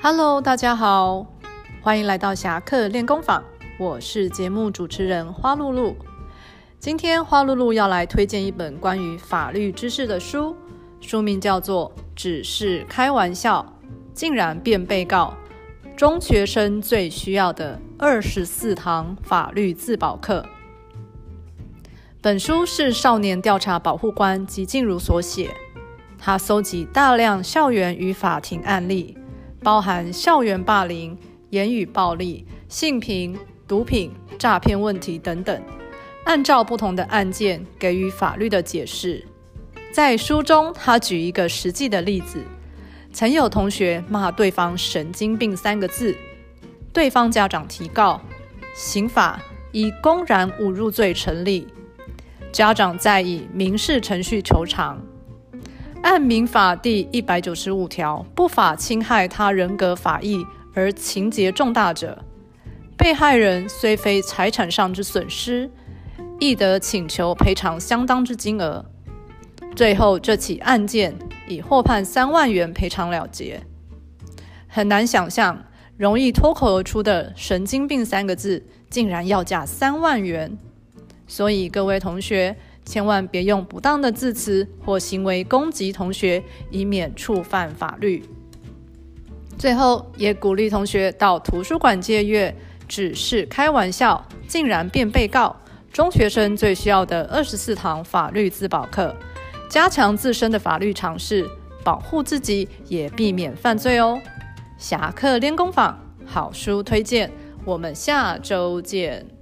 Hello，大家好，欢迎来到侠客练功坊，我是节目主持人花露露。今天花露露要来推荐一本关于法律知识的书，书名叫做《只是开玩笑，竟然变被告》，中学生最需要的二十四堂法律自保课。本书是少年调查保护官吉静茹所写，他搜集大量校园与法庭案例。包含校园霸凌、言语暴力、性平、毒品、诈骗问题等等，按照不同的案件给予法律的解释。在书中，他举一个实际的例子：曾有同学骂对方“神经病”三个字，对方家长提告，刑法以公然侮辱罪成立，家长再以民事程序求偿。按民法第一百九十五条，不法侵害他人格法益而情节重大者，被害人虽非财产上之损失，亦得请求赔偿相当之金额。最后，这起案件以获判三万元赔偿了结。很难想象，容易脱口而出的“神经病”三个字，竟然要价三万元。所以，各位同学。千万别用不当的字词或行为攻击同学，以免触犯法律。最后，也鼓励同学到图书馆借阅《只是开玩笑，竟然变被告》，中学生最需要的二十四堂法律自保课，加强自身的法律常识，保护自己，也避免犯罪哦。侠客练功坊，好书推荐，我们下周见。